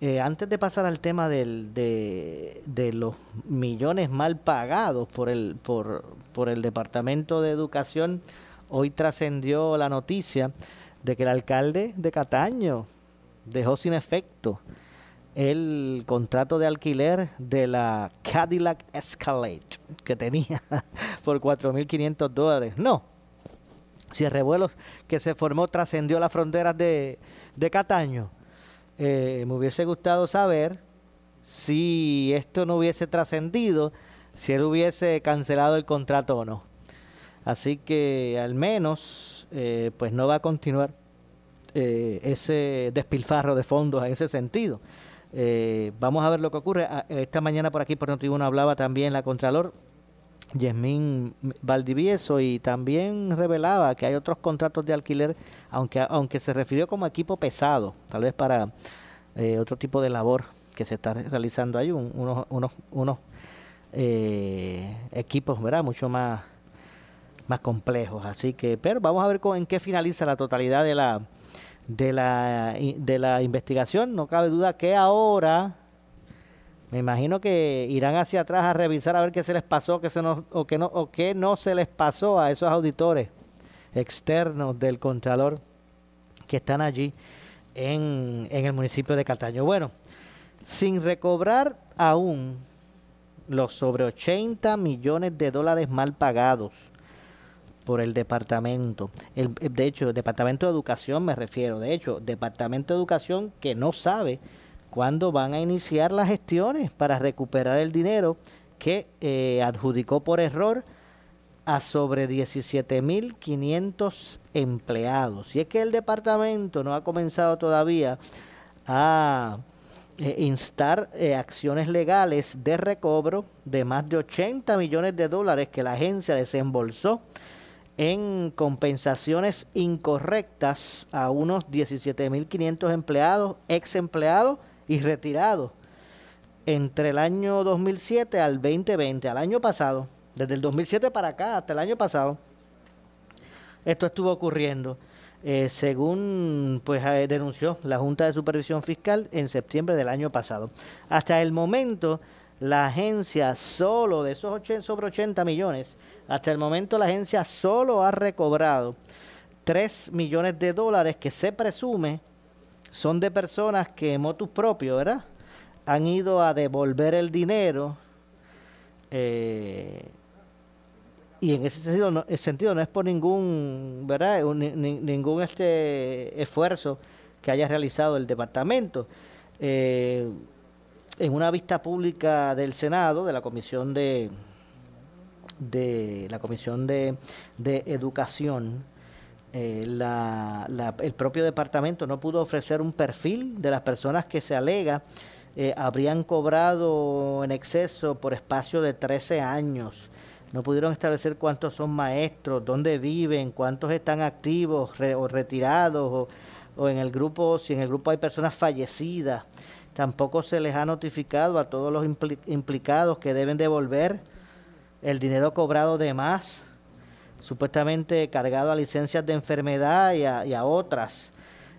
eh, antes de pasar al tema del, de, los millones mal pagados por el, por, por el Departamento de Educación, hoy trascendió la noticia de que el alcalde de Cataño dejó sin efecto el contrato de alquiler de la Cadillac Escalade que tenía por 4.500 dólares. No, si el revuelo que se formó trascendió las fronteras de, de Cataño, eh, me hubiese gustado saber si esto no hubiese trascendido, si él hubiese cancelado el contrato o no. Así que al menos eh, pues no va a continuar eh, ese despilfarro de fondos en ese sentido. Vamos a ver lo que ocurre. Ah, Esta mañana por aquí por Notiuno hablaba también la Contralor Yasmín Valdivieso y también revelaba que hay otros contratos de alquiler, aunque aunque se refirió como equipo pesado, tal vez para eh, otro tipo de labor que se está realizando ahí, un- unos, unos, unos eh, equipos. Mucho más, más complejos. Así que, pero vamos a ver con- en qué finaliza la totalidad de la, de la, de la investigación. No cabe duda que ahora me imagino que irán hacia atrás a revisar a ver qué se les pasó, qué nos, o qué no, no se les pasó a esos auditores externos del Contralor que están allí en, en el municipio de Cataño. Bueno, sin recobrar aún los sobre 80 millones de dólares mal pagados por el departamento. De hecho, departamento de educación me refiero. De hecho, departamento de educación que no sabe cuándo van a iniciar las gestiones para recuperar el dinero que eh, adjudicó por error a sobre 17.500 empleados. Y es que el departamento no ha comenzado todavía a eh, instar eh, acciones legales de recobro de más de 80 millones de dólares que la agencia desembolsó en compensaciones incorrectas a unos 17.500 empleados, ex empleados y retirados entre el año 2007 al 2020, al año pasado, desde el 2007 para acá hasta el año pasado, esto estuvo ocurriendo. eh, según pues eh, denunció la Junta de Supervisión Fiscal en septiembre del año pasado. Hasta el momento, la agencia solo de esos 80, sobre 80 millones, hasta el momento la agencia solo ha recobrado 3 millones de dólares que se presume son de personas que motus propio, ¿verdad? Han ido a devolver el dinero eh, y en ese sentido no, es por ningún, ¿verdad? Ni- ningún este esfuerzo que haya realizado el departamento. Eh, en una vista pública del Senado, de la Comisión de, de la Comisión de, de Educación, eh, la- la- el propio departamento no pudo ofrecer un perfil de las personas que se alega eh, habrían cobrado en exceso por espacio de 13 años. No pudieron establecer cuántos son maestros, dónde viven, cuántos están activos re- o retirados, o, en el grupo, si en el grupo hay personas fallecidas. Tampoco se les ha notificado a todos los impli- implicados que deben devolver el dinero cobrado de más, supuestamente cargado a licencias de enfermedad y a, otras.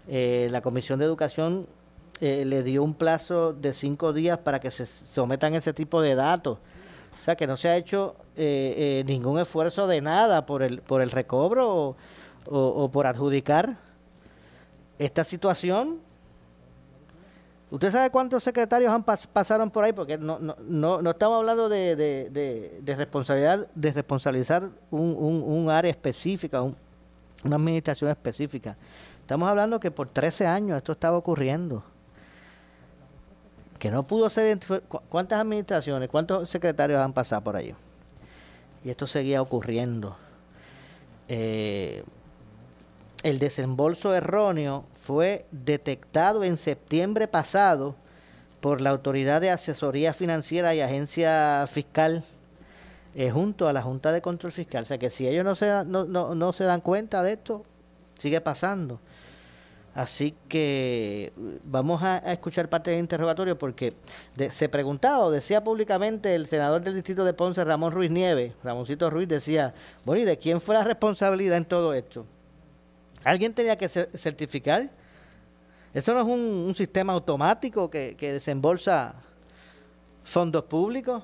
Eh, la Comisión de Educación eh, le dio un plazo de cinco días para que se sometan ese tipo de datos. O sea que no se ha hecho eh, eh, ningún esfuerzo de nada por el, por el recobro o por adjudicar esta situación. ¿Usted sabe cuántos secretarios han pas- pasaron por ahí? Porque no, no, no, estamos hablando de, de, de, responsabilidad, de responsabilizar un, un, un área específica, un- una administración específica. Estamos hablando que por 13 años esto estaba ocurriendo. Que no pudo ser... cu- ¿Cuántas administraciones, cuántos secretarios han pasado por allí? Y esto seguía ocurriendo. Eh, el desembolso erróneo fue detectado en septiembre pasado por la Autoridad de Asesoría Financiera y Agencia Fiscal eh, junto a la Junta de Control Fiscal. O sea que si ellos no se, no, no, no se dan cuenta de esto, sigue pasando. Así que eh, vamos a, escuchar parte del interrogatorio porque de- se preguntaba decía públicamente el senador del distrito de Ponce, Ramón Ruiz Nieves, Ramoncito Ruiz, decía, bueno, ¿y de quién fue la responsabilidad en todo esto? ¿Alguien tenía que cer- certificar? ¿Esto no es un, sistema automático que, desembolsa fondos públicos?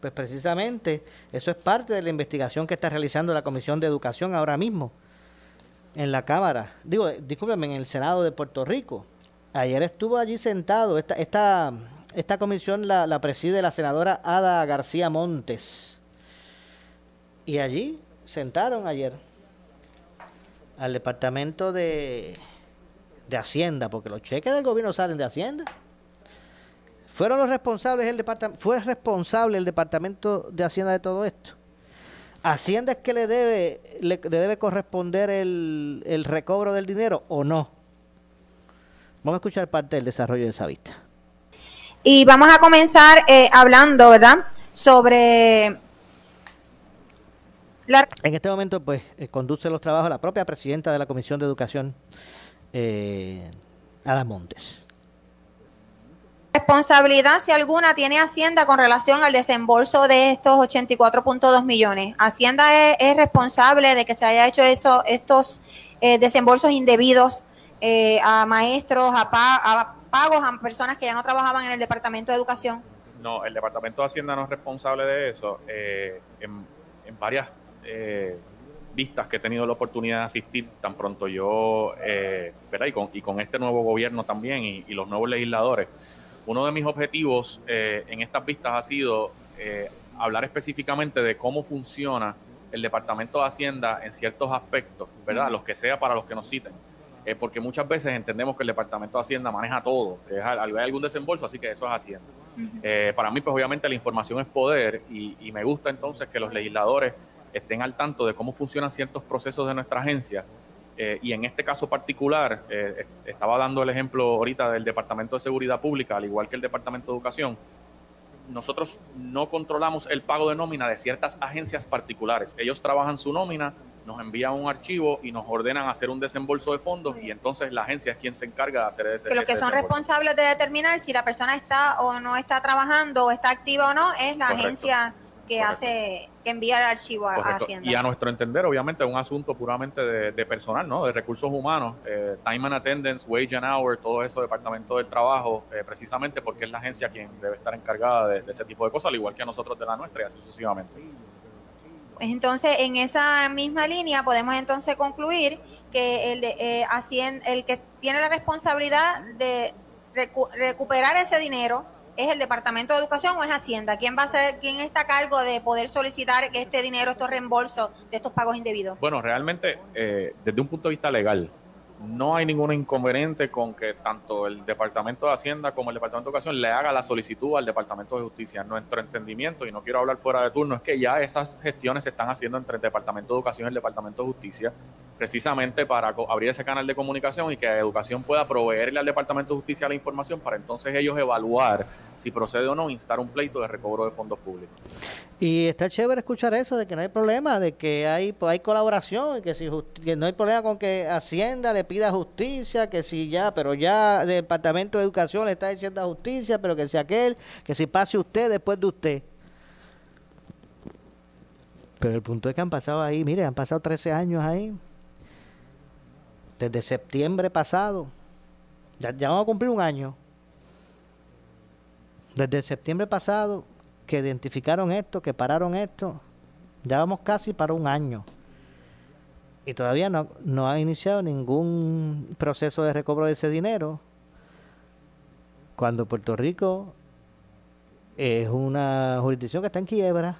Pues precisamente eso es parte de la investigación que está realizando la Comisión de Educación ahora mismo en la Cámara, digo, eh, discúlpeme, en el Senado de Puerto Rico. Ayer estuvo allí sentado, esta, esta, esta comisión la preside la senadora Ada García Montes. Y allí sentaron ayer al Departamento de, de Hacienda, porque los cheques del gobierno salen de Hacienda. Fueron los responsables el departamento, fue responsable el Departamento de Hacienda de todo esto. Hacienda es que le debe, le, debe corresponder el, el recobro del dinero o no. Vamos a escuchar parte del desarrollo de esa vista. Y vamos a comenzar eh, hablando, ¿verdad? Sobre la En este momento, pues, eh, conduce los trabajos la propia presidenta de la Comisión de Educación, eh, Ada Montes. responsabilidad, si alguna, tiene Hacienda con relación al desembolso de estos 84.2 millones. Hacienda es, es responsable de que se haya hecho eso, estos eh, desembolsos indebidos eh, a maestros, a, pa- a pagos a personas que ya no trabajaban en el Departamento de Educación. No, el Departamento de Hacienda no es responsable de eso. Eh, en, en varias eh, vistas que he tenido la oportunidad de asistir, tan pronto yo, eh, ¿verdad? Y con, y con este nuevo gobierno también y, y los nuevos legisladores, uno de mis objetivos eh, en estas vistas ha sido eh, hablar específicamente de cómo funciona el Departamento de Hacienda en ciertos aspectos, ¿verdad? Los que sea para los que nos citen. Eh, porque muchas veces entendemos que el Departamento de Hacienda maneja todo, que es, al- hay algún desembolso, así que eso es Hacienda. Eh, para mí, pues obviamente la información es poder y, y me gusta entonces que los legisladores estén al tanto de cómo funcionan ciertos procesos de nuestra agencia. Eh, y en este caso particular, eh, est- estaba dando el ejemplo ahorita del Departamento de Seguridad Pública, al igual que el Departamento de Educación. Nosotros no controlamos el pago de nómina de ciertas agencias particulares. Ellos trabajan su nómina, nos envían un archivo y nos ordenan hacer un desembolso de fondos y entonces la agencia es quien se encarga de hacer ese Que los que son desembolso. responsables de determinar si la persona está o no está trabajando o está activa o no es la Correcto. agencia que Correcto. hace, que envía el archivo a. Hacienda. Y a nuestro entender, obviamente, es un asunto puramente de, de personal, ¿no? De recursos humanos, eh, time and attendance, wage and hour, todo eso, departamento del trabajo, eh, precisamente porque es la agencia quien debe estar encargada de, de ese tipo de cosas, al igual que a nosotros de la nuestra y así sucesivamente. Pues entonces, en esa misma línea podemos entonces concluir que el, de, eh, el que tiene la responsabilidad de recu- recuperar ese dinero es el Departamento de Educación o es Hacienda. ¿Quién va a ser, quién está a cargo de poder solicitar este dinero, estos reembolsos de estos pagos indebidos? Bueno, realmente, eh, desde un punto de vista legal, no hay ningún inconveniente con que tanto el Departamento de Hacienda como el Departamento de Educación le haga la solicitud al Departamento de Justicia. Nuestro entendimiento, y no quiero hablar fuera de turno, es que ya esas gestiones se están haciendo entre el Departamento de Educación y el Departamento de Justicia. precisamente para abrir ese canal de comunicación y que Educación pueda proveerle al Departamento de Justicia la información para entonces ellos evaluar si procede o no instar un pleito de recobro de fondos públicos. Y está chévere escuchar eso, de que no hay problema, de que hay, pues, hay colaboración, y que, si que no hay problema con que Hacienda le pida justicia, que si ya, pero ya el Departamento de Educación le está diciendo justicia, pero que si aquel, que si pase usted después de usted. Pero el punto es que han pasado ahí, mire, han pasado 13 años ahí. Desde septiembre pasado. Ya, ya vamos a cumplir un año. Desde septiembre pasado que identificaron esto, que pararon esto, ya vamos casi para un año. Y todavía no, no ha iniciado ningún proceso de recobro de ese dinero. Cuando Puerto Rico es una jurisdicción que está en quiebra,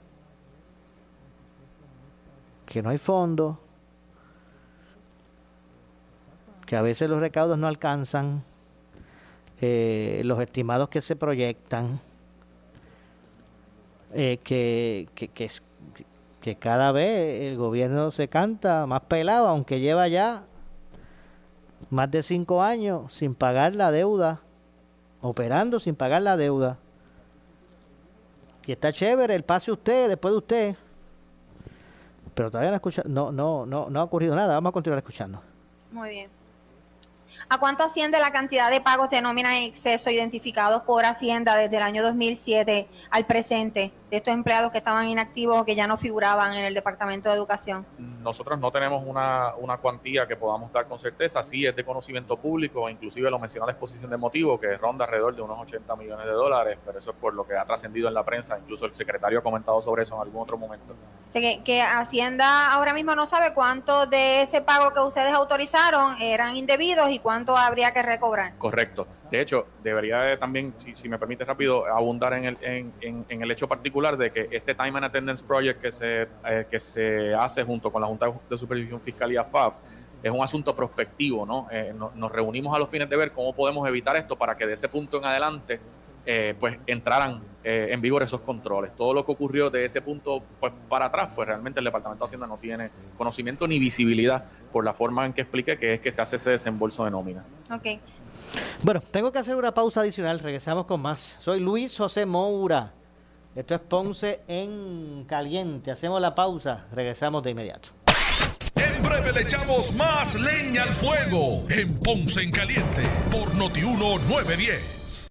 que no hay fondos, que a veces los recaudos no alcanzan eh, los estimados que se proyectan, eh, que, que, que, que cada vez el gobierno se canta más pelado, aunque lleva ya más de cinco años sin pagar la deuda, operando sin pagar la deuda. Y está chévere el pase usted, después de usted. Pero todavía no, escucha, no, no, no, no ha ocurrido nada. Vamos a continuar escuchando. Muy bien. ¿A cuánto asciende la cantidad de pagos de nómina en exceso identificados por Hacienda desde el año 2007 al presente de estos empleados que estaban inactivos o que ya no figuraban en el Departamento de Educación? Nosotros no tenemos una, una cuantía que podamos dar con certeza, sí es de conocimiento público, inclusive lo menciona la exposición de motivo, que ronda alrededor de unos 80 millones de dólares, pero eso es por lo que ha trascendido en la prensa, incluso el secretario ha comentado sobre eso en algún otro momento. O sea, que, que Hacienda ahora mismo no sabe cuánto de ese pago que ustedes autorizaron eran indebidos y cuánto habría que recobrar. Correcto. De hecho, debería de también, si, me permite rápido, abundar en el, en, en- en el hecho particular de que este Time and Attendance Project que se, eh, que se hace junto con la Junta de Supervisión Fiscal y AFAF es un asunto prospectivo. Eh, no- nos reunimos a los fines de ver cómo podemos evitar esto para que de ese punto en adelante eh, pues entraran eh, en vigor esos controles. Todo lo que ocurrió de ese punto pues para atrás, pues realmente el Departamento de Hacienda no tiene conocimiento ni visibilidad por la forma en que expliqué que es que se hace ese desembolso de nómina. Ok. Bueno, tengo que hacer una pausa adicional. Regresamos con más. Soy Luis José Moura. Esto es Ponce en Caliente. Hacemos la pausa. Regresamos de inmediato. En breve le echamos más leña al fuego en Ponce en Caliente por Notiuno 910.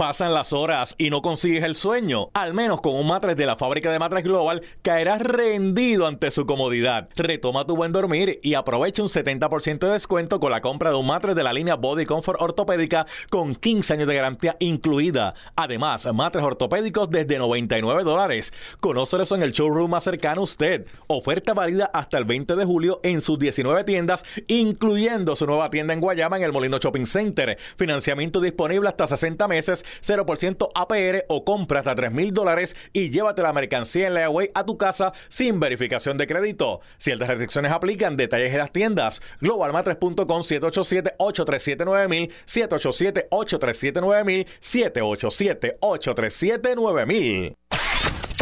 Pasan las horas y no consigues el sueño. Al menos con un matres de la fábrica de matres Global caerás rendido ante su comodidad. Retoma tu buen dormir y aprovecha un 70% de descuento con la compra de un matres de la línea Body Comfort ortopédica con 15 años de garantía incluida. Además, matres ortopédicos desde 99 dólares. Conócelos en el showroom más cercano a usted. Oferta válida hasta el 20 de julio en sus 19 tiendas, incluyendo su nueva tienda en Guayama en el Molino Shopping Center. Financiamiento disponible hasta 60 meses 0% APR o compra hasta 3 mil dólares y llévate la mercancía en layaway a tu casa sin verificación de crédito. Ciertas restricciones aplican, detalles en las tiendas. Globalmatres.com 787-837-9000, 787-837-9000, 787-837-9000.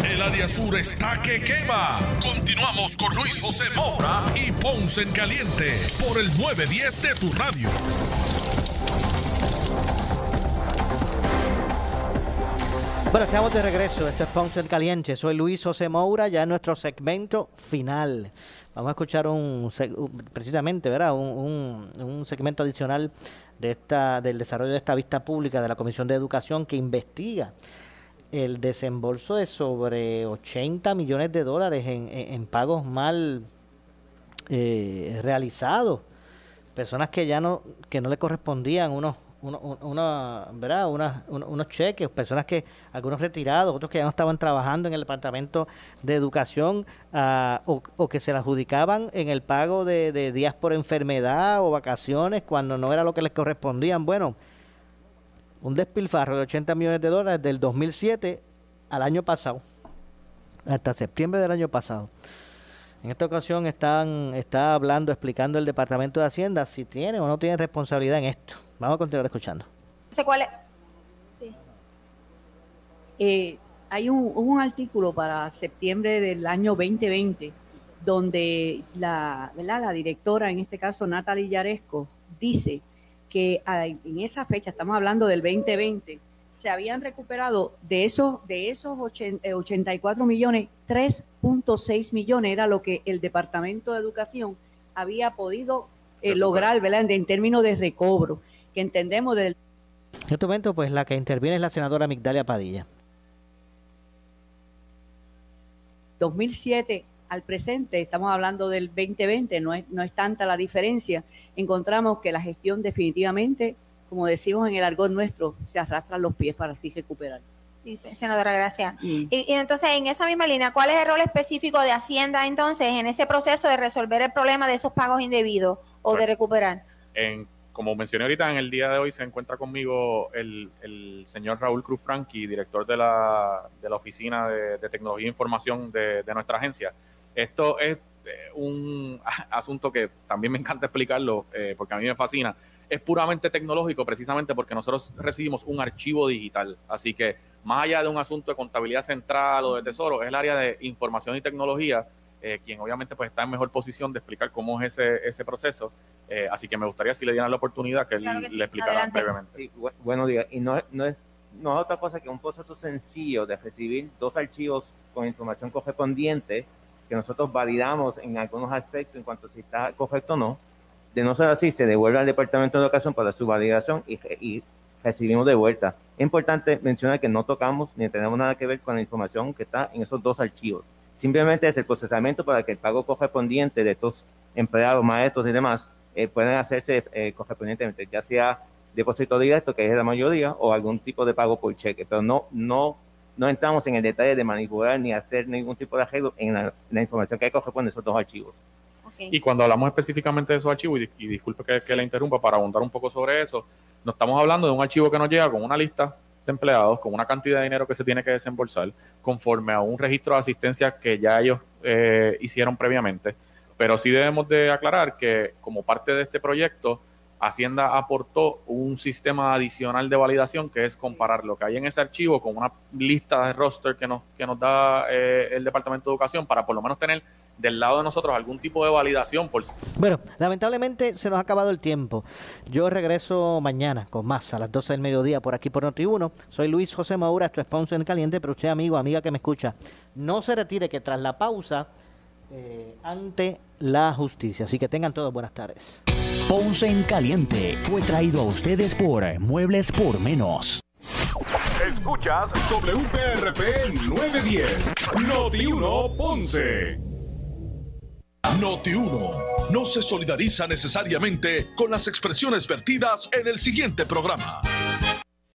El área sur está que quema. Continuamos con Luis José Moura y Ponce en Caliente por el 910 de tu radio. Bueno, estamos de regreso. Esto es Ponce en Caliente. Soy Luis José Moura, ya en nuestro segmento final. Vamos a escuchar un precisamente, ¿verdad? Un, segmento adicional de esta del desarrollo de esta vista pública de la Comisión de Educación que investiga el desembolso de sobre 80 millones de dólares en pagos mal eh, realizados. Personas que ya no que no le correspondían unos uno- un- una, ¿verdad? Unas- un- unos cheques, personas que, algunos retirados, otros que ya no estaban trabajando en el Departamento de Educación ah, o, o que se le adjudicaban en el pago de, de días por enfermedad o vacaciones cuando no era lo que les correspondían. Bueno, un despilfarro de 80 millones de dólares del 2007 al año pasado, hasta septiembre del año pasado. En esta ocasión están, está hablando, explicando el Departamento de Hacienda si tiene o no tiene responsabilidad en esto. Vamos a continuar escuchando. No sé cuál es. Sí. Eh, hay un, un artículo para septiembre del año 2020 donde la, ¿verdad? la directora, en este caso Natalie Yaresco, dice que ah, en esa fecha, estamos hablando del 2020, se habían recuperado de esos, de esos ochen- eh, 84 millones, 3.6 millones era lo que el Departamento de Educación había podido eh, lograr ¿verdad? En, en términos de recobro, que entendemos del En este momento, pues la que interviene es la senadora Migdalia Padilla. 2007 al presente, estamos hablando del 2020, no es, no es tanta la diferencia, encontramos que la gestión definitivamente, como decimos en el argot nuestro, se arrastran los pies para así recuperar. Sí, senadora, gracias. Mm. Y, y entonces, en esa misma línea, ¿cuál es el rol específico de Hacienda entonces en ese proceso de resolver el problema de esos pagos indebidos o de recuperar? En, como mencioné ahorita, en el día de hoy se encuentra conmigo el, el señor Raúl Cruz Franqui, director de la, de la Oficina de, de Tecnología e Información de, de nuestra agencia. Esto es eh, un asunto que también me encanta explicarlo eh, porque a mí me fascina. Es puramente tecnológico precisamente porque nosotros recibimos un archivo digital. Así que más allá de un asunto de contabilidad central o de tesoro, es el área de información y tecnología eh, quien obviamente pues está en mejor posición de explicar cómo es ese, ese proceso. Eh, así que me gustaría si le dieran la oportunidad que él Claro que sí. le explicara Adelante. brevemente. Sí, bu- buenos días. Y no, es- no, es, no es otra cosa que un proceso sencillo de recibir dos archivos con información correspondiente que nosotros validamos en algunos aspectos en cuanto a si está correcto o no. De no ser así, se devuelve al Departamento de Educación para su validación y, y recibimos de vuelta. Es importante mencionar que no tocamos ni tenemos nada que ver con la información que está en esos dos archivos. Simplemente es el procesamiento para que el pago correspondiente de estos empleados, maestros y demás eh, puedan hacerse eh, correspondientemente, ya sea depósito directo, que es la mayoría, o algún tipo de pago por cheque. Pero no, no, no entramos en el detalle de manipular ni hacer ningún tipo de arreglo en la, la información que corresponde a esos dos archivos. Y cuando hablamos específicamente de esos archivos, y, dis- y disculpe que, que le interrumpa para abundar un poco sobre eso, no estamos hablando de un archivo que nos llega con una lista de empleados, con una cantidad de dinero que se tiene que desembolsar, conforme a un registro de asistencia que ya ellos eh, hicieron previamente. Pero sí debemos de aclarar que como parte de este proyecto, Hacienda aportó un sistema adicional de validación que es comparar lo que hay en ese archivo con una lista de roster que nos, que nos da eh, el Departamento de Educación para por lo menos tener del lado de nosotros algún tipo de validación Bueno, lamentablemente se nos ha acabado el tiempo. Yo regreso mañana con más a las 12 del mediodía por aquí por Noti1. Soy Luis José Maura, tu sponsor en caliente, pero usted amigo, amiga que me escucha, no se retire que tras la pausa eh, ante la justicia. Así que tengan todos buenas tardes. Ponce en Caliente fue traído a ustedes por Muebles por Menos. Escuchas WPRP 910, Noti 1 Ponce. Noti 1 no se solidariza necesariamente con las expresiones vertidas en el siguiente programa.